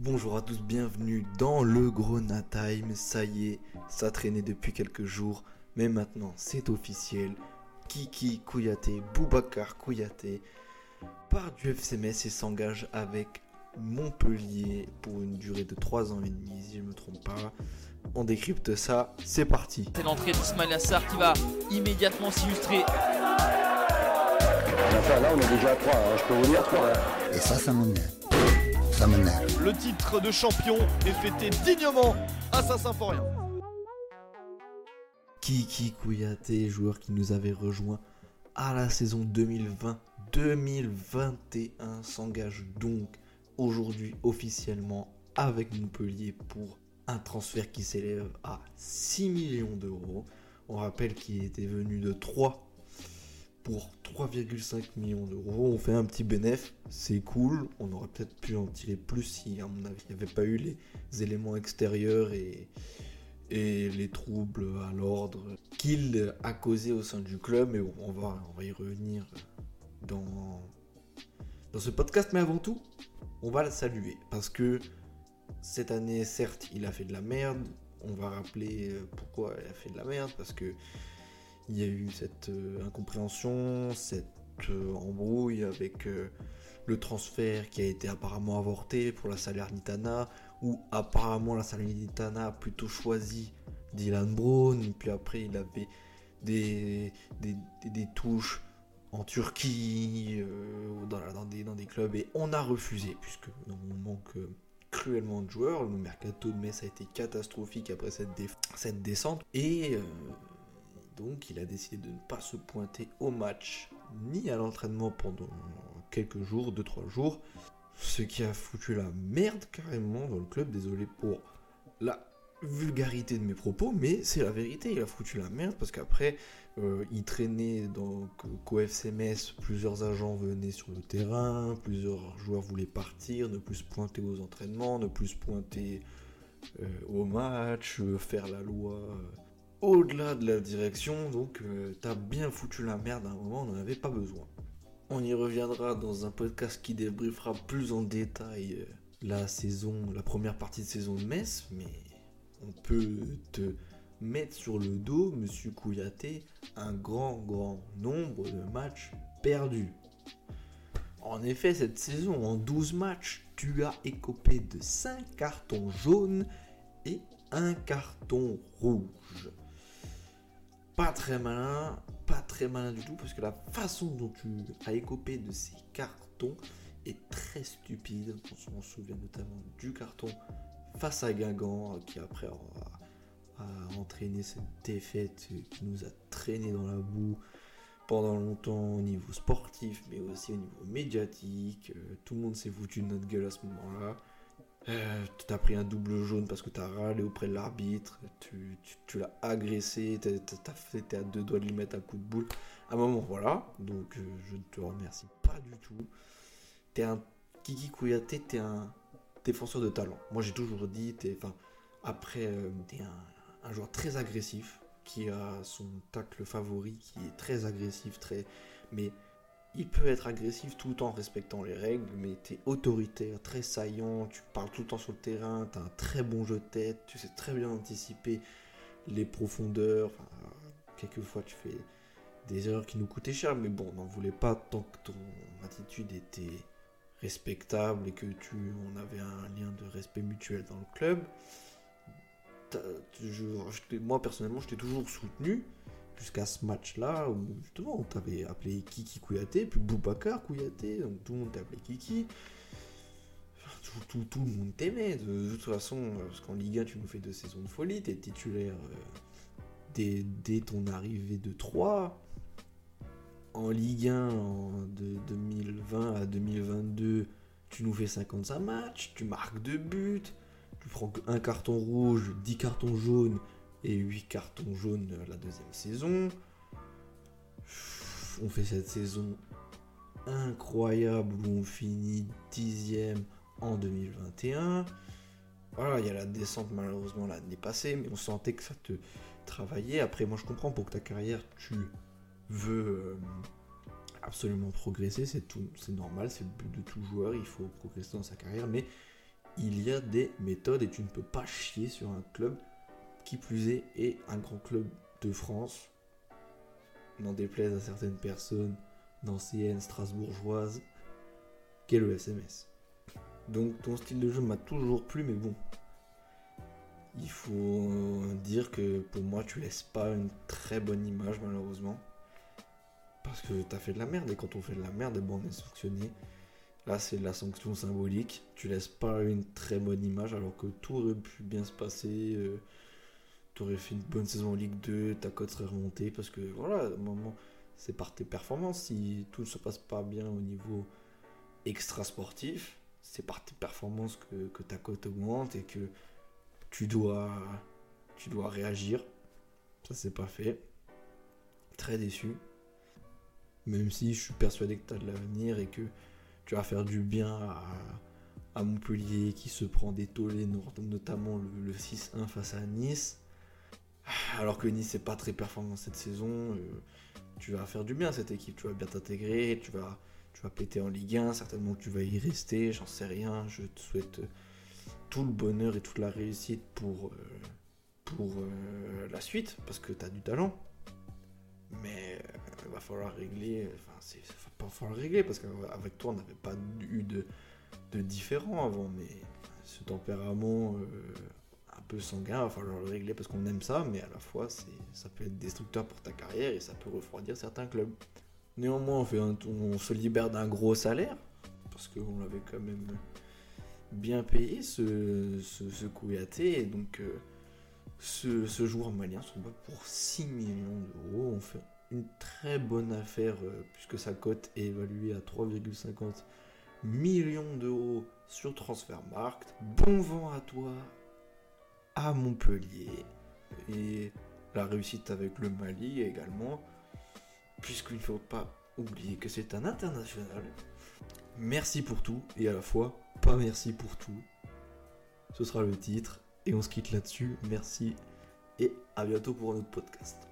Bonjour à tous, bienvenue dans le Grona Time. Ça y est, ça traînait depuis quelques jours, mais maintenant c'est officiel. Kiki Kouyaté, Boubacar Kouyaté part du FC Metz et s'engage avec Montpellier pour une durée de 3 ans et demi, si je ne me trompe pas. On décrypte ça, c'est parti. C'est l'entrée d'Ismail Assar qui va immédiatement s'illustrer. Enfin, là, on est déjà à 3, je peux vous dire 3. Et ça, ça m'énerve. Ça m'énerve. Le titre de champion est fêté dignement à Saint-Symphorien. Kiki Kouyaté, joueur qui nous avait rejoint à la saison 2020-2021, s'engage donc aujourd'hui officiellement avec Montpellier pour un transfert qui s'élève à 6 millions d'euros. On rappelle qu'il était venu de 3 pour 3,5 millions d'euros. On fait un petit bénéfice, c'est cool. On aurait peut-être pu en tirer plus si, à mon il n'y avait pas eu les éléments extérieurs et, les troubles à l'ordre qu'il a causé au sein du club. Mais on va, on y revenir dans, dans ce podcast. Mais avant tout, on va le saluer parce que cette année, certes, il a fait de la merde. On va rappeler euh, pourquoi il a fait de la merde parce que il y a eu cette euh, incompréhension, cette euh, embrouille avec le transfert qui a été apparemment avorté pour la Salernitana, où apparemment la Salernitana a plutôt choisi Dylan Brown, puis après il avait des, des, des, touches en Turquie, dans, dans, des, dans, des, clubs, et on a refusé, puisque on manque cruellement de joueurs. Le mercato de Metz a été catastrophique après cette, descente. Et euh, donc il a décidé de ne pas se pointer au match ni à l'entraînement pendant quelques jours, 2-3 jours. Ce qui a foutu la merde carrément dans le club. Désolé pour la vulgarité de mes propos, mais c'est la vérité. Il a foutu la merde parce qu'après, euh, il traînait donc qu'au FCMS, plusieurs agents venaient sur le terrain, plusieurs joueurs voulaient partir, ne plus se pointer aux entraînements, ne plus se pointer euh, au match, euh, faire la loi au-delà de la direction. Donc, t'as bien foutu la merde à un moment, on n'en avait pas besoin. On y reviendra dans un podcast qui débriefera plus en détail la saison, la première partie de saison de Metz, mais on peut te mettre sur le dos, monsieur Kouyaté, un grand, grand nombre de matchs perdus. En effet, cette saison, en 12 matchs, tu as écopé de 5 cartons jaunes et un carton rouge. Pas très malin, pas très malin du tout, parce que la façon dont tu as écopé de ces cartons est très stupide. On s'en souvient notamment du carton face à Guingamp, qui après a, entraîné cette défaite qui nous a traîné dans la boue pendant longtemps au niveau sportif, mais aussi au niveau médiatique. Euh, tout le monde s'est foutu de notre gueule à ce moment-là. Euh, tu as pris un double jaune parce que tu as râlé auprès de l'arbitre, tu, l'as agressé, tu es à deux doigts de lui mettre un coup de boule. À un moment, voilà, donc euh, je ne te remercie pas du tout. T'es un Kiki Kouyaté, t'es un, défenseur de talent. Moi, j'ai toujours dit, enfin, après, euh, tu un, joueur très agressif qui a son tacle favori, qui est très agressif, très, mais il peut être agressif tout en respectant les règles, mais tu es autoritaire, très saillant, tu parles tout le temps sur le terrain, tu as un très bon jeu de tête, tu sais très bien anticiper les profondeurs. quelquefois, tu fais des erreurs qui nous coûtaient cher, mais bon, on n'en voulait pas tant que ton attitude était respectable et que tu on avait un lien de respect mutuel dans le club. moi personnellement, je t'ai toujours soutenu jusqu'à ce match-là où justement on t'avait appelé Kiki Kouyaté, puis Boubacar Kouyaté, donc tout le monde t'appelait Kiki. tout, tout, le monde t'aimait de, toute façon, parce qu'en Ligue 1 tu nous fais deux saisons de folie, t'es titulaire euh, dès, dès, ton arrivée de 3 en Ligue 1 de 2020 à 2022, tu nous fais 55 matchs, tu marques 2 buts, tu prends un carton rouge, 10 cartons jaunes et 8 cartons jaunes la deuxième saison. On fait cette saison incroyable où on finit 10 en 2021. Voilà, il y a la descente malheureusement l'année passée, mais on sentait que ça te travaillait. Après, moi je comprends pour que ta carrière, tu veut euh, absolument progresser, c'est c'est normal, c'est le but de tout joueur, il faut progresser dans sa carrière, mais il y a des méthodes et tu ne peux pas chier sur un club qui plus est est un grand club de France. N'en déplaise à certaines personnes d'anciennes strasbourgeoises, qu'est le SMS. Donc ton style de jeu m'a toujours plu, mais bon. Il faut dire que pour moi, tu laisses pas une très bonne image, malheureusement. Parce que t'as fait de la merde, et quand on fait de la merde, bon, on est sanctionné. Là, c'est de la sanction symbolique. Tu laisses pas une très bonne image, alors que tout aurait pu bien se passer. Euh, tu aurais fait une bonne saison en Ligue 2, ta cote serait remontée. Parce que voilà, à un moment, c'est par tes performances. Si tout ne se passe pas bien au niveau extra sportif, c'est par tes performances que, ta cote augmente et que tu dois, tu dois réagir. Ça, c'est pas fait. Très déçu. Même si je suis persuadé que tu as de l'avenir et que tu vas faire du bien à, Montpellier qui se prend des tollés, notamment le, 6-1 face à Nice. Alors que Nice n'est pas très performant cette saison, euh, tu vas faire du bien cette équipe, tu vas bien t'intégrer, tu vas, tu vas péter en Ligue 1, certainement que tu vas y rester, j'en sais rien, je te souhaite tout le bonheur et toute la réussite pour, euh, euh, la suite, parce que tu as du talent. Mais il va falloir régler, enfin, c'est, va pas falloir régler, parce qu'avec toi, on n'avait pas eu de, de différent avant, mais ce tempérament un peu sanguin, va falloir le régler parce qu'on aime ça, mais à la fois, ça peut être destructeur pour ta carrière et ça peut refroidir certains clubs. Néanmoins, on, fait on se libère d'un gros salaire, parce qu'on l'avait quand même bien payé, ce, ce, ce et donc euh, ce, ce, joueur malien se bat pour 6 millions d'euros. On fait une très bonne affaire, euh, puisque sa cote est évaluée à 3,50 millions d'euros sur Transfermarkt. Bon vent à toi, Montpellier. Et la réussite avec le Mali également, puisqu'il ne faut pas oublier que c'est un international. Merci pour tout, et à la fois, pas merci pour tout. Ce sera le titre, et on se quitte là-dessus. Merci, et à bientôt pour un autre podcast.